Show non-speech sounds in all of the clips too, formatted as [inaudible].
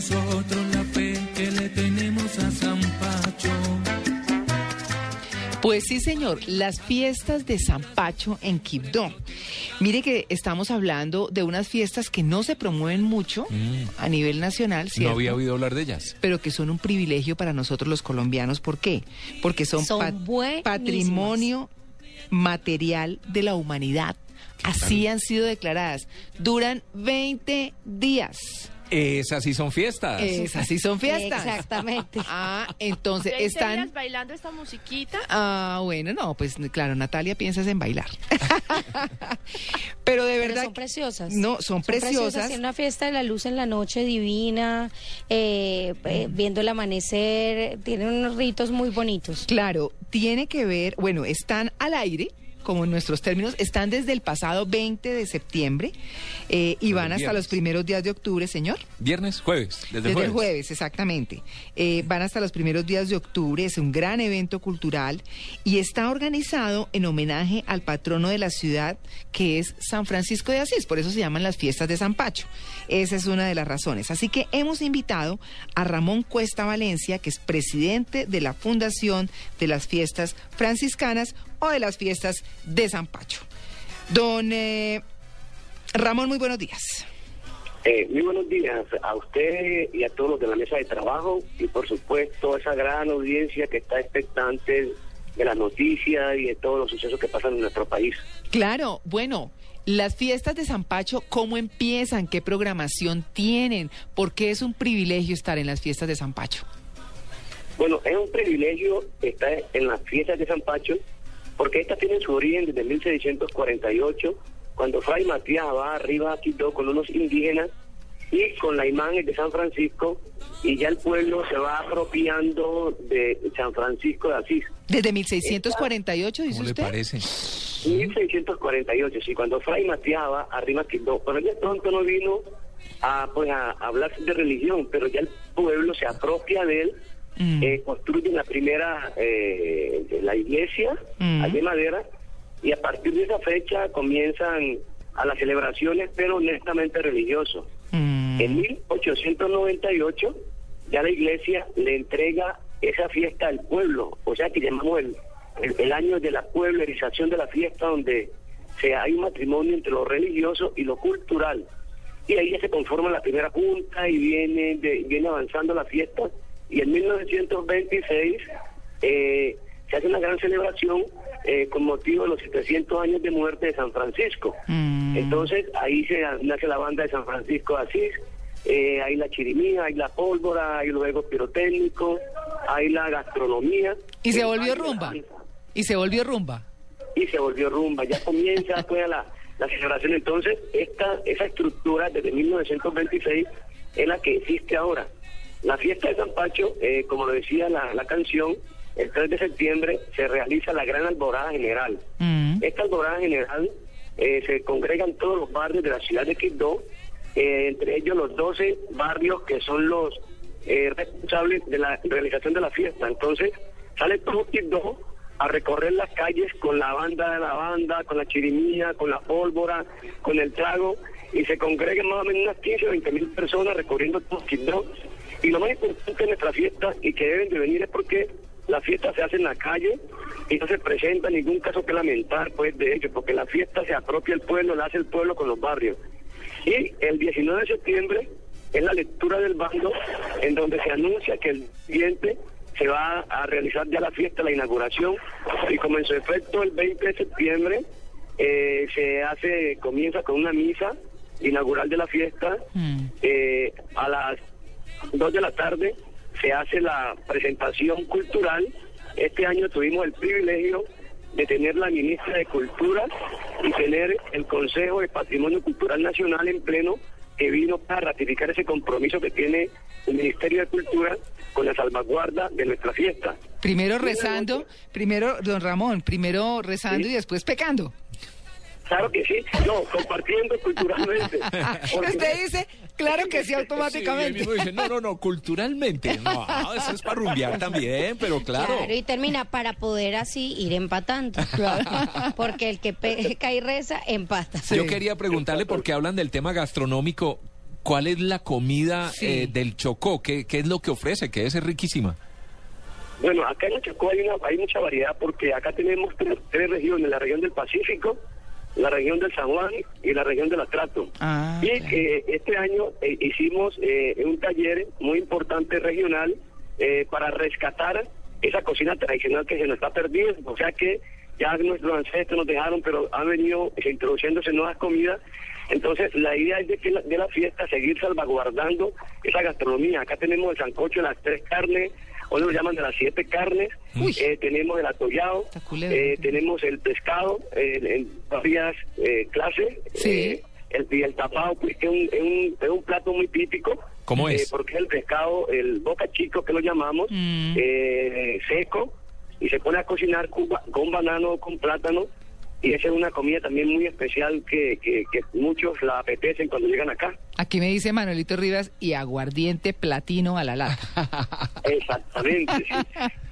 nosotros la fe que le tenemos a San Pacho. Pues sí, señor, las fiestas de San Pacho en Quibdó. Mire que estamos hablando de unas fiestas que no se promueven mucho a nivel nacional, No ¿cierto? había oído hablar de ellas. pero que son un privilegio para nosotros los colombianos. ¿Por qué? Porque son, Son pat- buenísimas. patrimonio material de la humanidad. Así han sido declaradas. Duran 20 días. Esas sí son fiestas. Esas sí son fiestas. Exactamente. [laughs] Ah, entonces 20 están... bailando esta musiquita. Ah, bueno, no, pues claro, Natalia, piensas en bailar. [laughs] Pero de Pero verdad... son preciosas. No, son preciosas. Tiene una fiesta de la luz en la noche divina, eh, eh, viendo el amanecer. Tienen unos ritos muy bonitos. Claro, tiene que ver, bueno, están al aire, como en nuestros términos, están desde el pasado 20 de septiembre eh, y van hasta los primeros días de octubre, señor. Viernes, jueves, desde, Desde jueves. el jueves, exactamente. Eh, van hasta los primeros días de octubre, es un gran evento cultural y está organizado en homenaje al patrono de la ciudad, que es San Francisco de Asís, por eso se llaman las fiestas de San Pacho. Esa es una de las razones. Así que hemos invitado a Ramón Cuesta Valencia, que es presidente de la Fundación de las Fiestas Franciscanas o de las Fiestas de San Pacho. Don eh, Ramón, muy buenos días. Eh, muy buenos días a usted y a todos los de la mesa de trabajo y por supuesto a esa gran audiencia que está expectante de las noticias y de todos los sucesos que pasan en nuestro país. Claro, bueno, las fiestas de San Pacho, ¿cómo empiezan? ¿Qué programación tienen? ¿Por qué es un privilegio estar en las fiestas de San Pacho? Bueno, es un privilegio estar en las fiestas de San Pacho porque estas tienen su origen desde 1648 cuando Fray Matías va arriba a Quito con unos indígenas y con la imagen de San Francisco y ya el pueblo se va apropiando de San Francisco de Asís. Desde 1648, dice ¿Cómo le usted. parece? 1648, sí, cuando Fray Matías va arriba a Quito, pero ya pronto no vino a, pues, a hablar de religión, pero ya el pueblo se apropia de él, Mm. eh, construyen la primera, eh, la iglesia, Mm. allí en madera, y a partir de esa fecha comienzan a las celebraciones, pero honestamente religiosos. Mm. En 1898 ya la iglesia le entrega esa fiesta al pueblo, o sea que llamamos el, el, el año de la pueblerización de la fiesta donde se, hay un matrimonio entre lo religioso y lo cultural. Y ahí ya se conforma la primera junta y viene, de- viene avanzando la fiesta. Y en 1926 eh, se hace una gran celebración eh, con motivo de los 700 años de muerte de San Francisco. Mm. Entonces ahí se nace la banda de San Francisco de Asís, eh, hay la chirimía, hay la pólvora, hay luego pirotécnico, hay la gastronomía. Y se el volvió rumba. Y se volvió rumba. Y se volvió rumba, ya comienza [laughs] pues, la, la celebración. Entonces esta esa estructura desde 1926 es la que existe ahora. La fiesta de San Pacho, eh, como lo decía la, la canción, el 3 de septiembre se realiza la gran alborada general. Mm. Esta alborada general eh, se congregan todos los barrios de la ciudad de Quibdó, eh, entre ellos los 12 barrios que son los eh, responsables de la realización de la fiesta. Entonces sale todo Quibdó a recorrer las calles con la banda de la banda, con la chirimía, con la pólvora, con el trago, y se congregan más o menos unas 15 o 20 mil personas recorriendo todo Quibdó. Y lo más importante de nuestra fiesta y que deben de venir es porque la fiesta se hace en la calle y no se presenta ningún caso que lamentar, pues, de hecho, porque la fiesta se apropia el pueblo, la hace el pueblo con los barrios. Y el 19 de septiembre es la lectura del bando en donde se anuncia que el siguiente se va a realizar ya la fiesta, la inauguración, y como en su efecto el 20 de septiembre eh, se hace, comienza con una misa inaugural de la fiesta, Mm. eh, a las 2 de la tarde se hace la presentación cultural. Este año tuvimos el privilegio de tener la ministra de Cultura y tener el Consejo de Patrimonio Cultural Nacional en pleno que vino para ratificar ese compromiso que tiene el Ministerio de Cultura con la salvaguarda de nuestra fiesta. Primero rezando, primero, don Ramón, primero rezando Sí. y después pecando. Claro que sí, no, compartiendo culturalmente. [laughs] Porque- Usted dice, claro que sí, Sí, automáticamente. mismo dice, no, no, no, culturalmente. No, eso es para rumbear también, pero claro. Claro, y termina para poder así ir empatando. [laughs] Porque el que peca [laughs] y reza, empata. Sí. Yo quería preguntarle por qué hablan del tema gastronómico. ¿cuál es la comida Sí. eh, del Chocó? ¿Qué, ¿Qué es lo que ofrece? Que debe ser riquísima. Bueno, acá en el Chocó hay, una, hay mucha variedad porque acá tenemos tres, tres regiones, la región del Pacífico, la región del San Juan y la región del Atrato. Ah, y claro. eh, este año eh, hicimos eh, un taller muy importante regional eh, para rescatar esa cocina tradicional que se nos está perdiendo. O sea que ya nuestros ancestros nos dejaron, pero han venido eh, introduciéndose nuevas comidas. Entonces, la idea es de que la, de la fiesta seguir salvaguardando esa gastronomía. Acá tenemos el sancocho las tres carnes, o lo llaman de las siete carnes. Eh, tenemos el atollado, eh, tenemos el pescado en varias eh, clases. Sí. el, y el tapado, pues que es un, es un, es un plato muy típico. ¿Cómo es? Porque es el pescado, el boca chico que lo llamamos, Mm. seco, y se pone a cocinar con, con banano, con plátano, y esa es una comida también muy especial que, que, que muchos la apetecen cuando llegan acá. Aquí me dice Manuelito Rivas y aguardiente platino a la lata. Exactamente, sí. [laughs]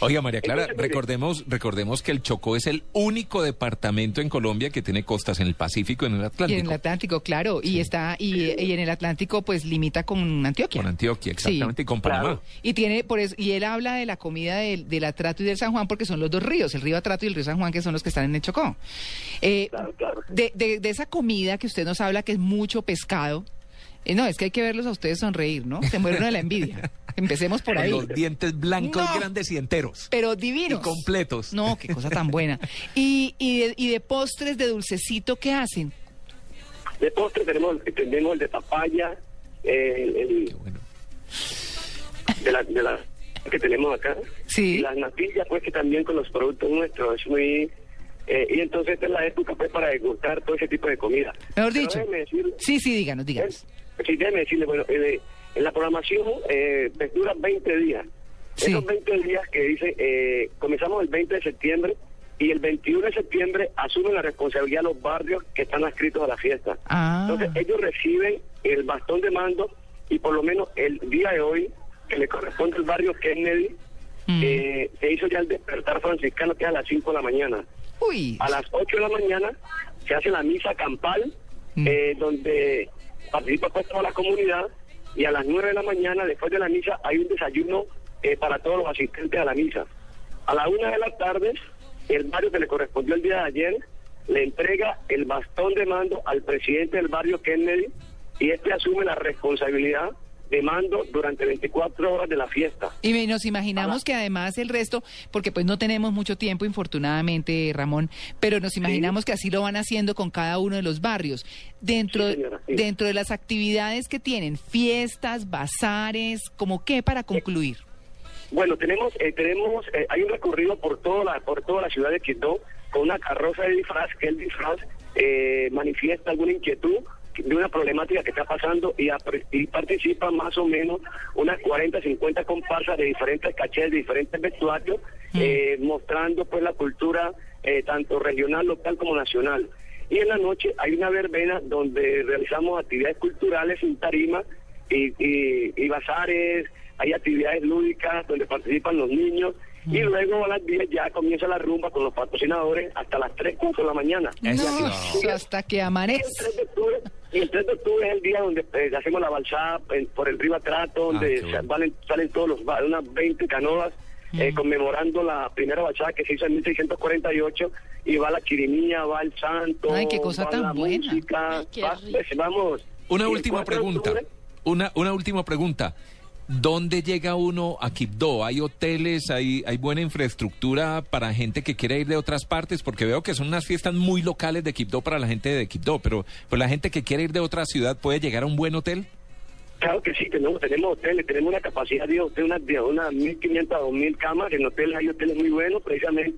Oiga, María Clara, Entonces, recordemos, recordemos que el Chocó es el único departamento en Colombia que tiene costas en el Pacífico y en el Y Atlántico. en el Atlántico, claro, y está y, y en el Atlántico pues limita con Antioquia. Con Antioquia, exactamente, y con Claro. Panamá. Y tiene por eso y él habla de la comida del, del Atrato y del San Juan porque son los dos ríos, el río Atrato y el río San Juan que son los que están en el Chocó. Eh, Claro, claro. de, de- de esa comida que usted nos habla que es mucho pescado. eh, no, es que hay que verlos a ustedes sonreír, ¿no? Se mueren de la envidia. [laughs] Empecemos por ahí. los dientes blancos, No. grandes y enteros. Pero divinos. Y completos. No, qué cosa tan buena. Y, y, de, y de postres de dulcecito, ¿qué hacen? De postre tenemos, tenemos el de papaya, el, Qué bueno. de la, de la que tenemos acá. Sí. Y las natillas, pues que también con los productos nuestros es muy... eh, y entonces esta es la época pues para degustar todo ese tipo de comida. Mejor Pero dicho. decirle- Sí, sí, díganos, díganos. eh, sí, déjeme decirle, bueno, eh, en la programación eh, pues, dura 20 días. Sí. Esos 20 días que dice, eh, comenzamos el 20 de septiembre y el 21 de septiembre asumen la responsabilidad los barrios que están adscritos a la fiesta. Ah. Entonces ellos reciben el bastón de mando y por lo menos el día de hoy, que le corresponde al barrio Kennedy, Mm. eh, se hizo ya el despertar franciscano que es a las 5 de la mañana. Uy. A las 8 de la mañana se hace la misa campal, Mm. eh, donde participa pues toda la comunidad, y a las 9 de la mañana, después de la misa, hay un desayuno eh, para todos los asistentes a la misa. A la 1 de la tarde, el barrio que le correspondió el día de ayer le entrega el bastón de mando al presidente del barrio Kennedy y este asume la responsabilidad de mando durante 24 horas de la fiesta. Y nos imaginamos que además el resto, porque pues no tenemos mucho tiempo, infortunadamente, Ramón, pero nos imaginamos que así lo van haciendo con cada uno de los barrios. Dentro, Sí, señora, sí. dentro de las actividades que tienen, fiestas, bazares, ¿como qué para concluir? Bueno, tenemos eh, tenemos eh, hay un recorrido por toda la por toda la ciudad de Quito con una carroza de disfraz que el disfraz eh, manifiesta alguna inquietud de una problemática que está pasando y, y participan más o menos unas 40, 50 comparsas de diferentes cachés, de diferentes vestuarios, eh, mostrando pues la cultura eh, tanto regional, local como nacional. Y en la noche hay una verbena donde realizamos actividades culturales en tarima y, y, y bazares, hay actividades lúdicas donde participan los niños y luego a las 10 ya comienza la rumba con los patrocinadores hasta las 3, 4 de la mañana. No, hasta que amanece. 3 de octubre, y el 3 de octubre es el día donde eh, hacemos la balsada en- por el río Atrato, donde qué bueno. valen- salen todos los unas 20 canoas eh, conmemorando la primera balsada que se hizo en 1648 y va la chirimía, va el santo, Ay, qué cosa va tan la buena. música, Ay, qué va- pues, vamos. Una última 4 de pregunta. octubre, Una, una última pregunta. ¿Dónde llega uno a Quibdó? ¿Hay hoteles? ¿Hay, ¿Hay buena infraestructura para gente que quiere ir de otras partes? Porque veo que son unas fiestas muy locales de Quibdó para la gente de Quibdó, pero pues la gente que quiere ir de otra ciudad puede llegar a un buen hotel. Claro que sí, tenemos, tenemos hoteles, tenemos una capacidad de hotel, unas de unas 1.500 a 2.000 camas, en hoteles hay hoteles muy buenos, precisamente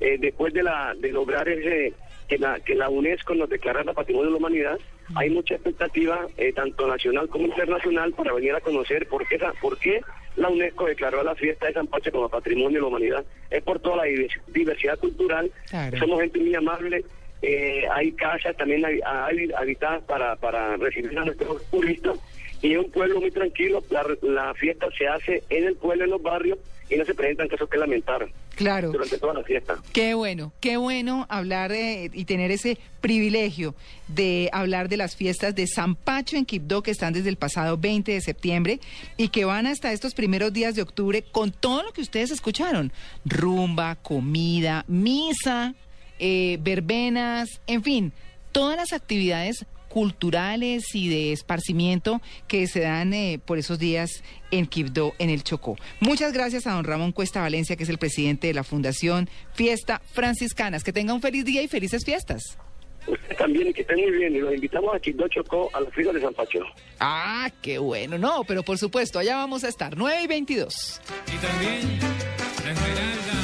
eh, después de la de lograr ese que la, que la UNESCO nos declarara Patrimonio de la Humanidad, hay mucha expectativa, eh, tanto nacional como internacional, para venir a conocer por qué, esa- por qué la UNESCO declaró a la fiesta de San Pache como Patrimonio de la Humanidad. Es por toda la divers- diversidad cultural, Claro. somos gente muy amable, eh, hay casas también hay, hay habitadas para, para recibir a nuestros turistas y es un pueblo muy tranquilo. La, la fiesta se hace en el pueblo, en los barrios, y no se presentan casos que lamentar Claro. durante toda la fiesta. Qué bueno, qué bueno hablar eh, y tener ese privilegio de hablar de las fiestas de San Pacho en Quibdó que están desde el pasado 20 de septiembre y que van hasta estos primeros días de octubre con todo lo que ustedes escucharon. Rumba, comida, misa, eh, verbenas, en fin, todas las actividades culturales y de esparcimiento que se dan eh, por esos días en Quibdó, en el Chocó. Muchas gracias a don Ramón Cuesta Valencia, que es el presidente de la Fundación Fiesta Franciscanas. Que tenga un feliz día y felices fiestas. Usted también, y que estén muy bien. Y los invitamos a Quibdó Chocó, a la fiesta de San Pacho. Ah, qué bueno. No, pero por supuesto, allá vamos a estar, 9 y 22. Y también la Esmeralda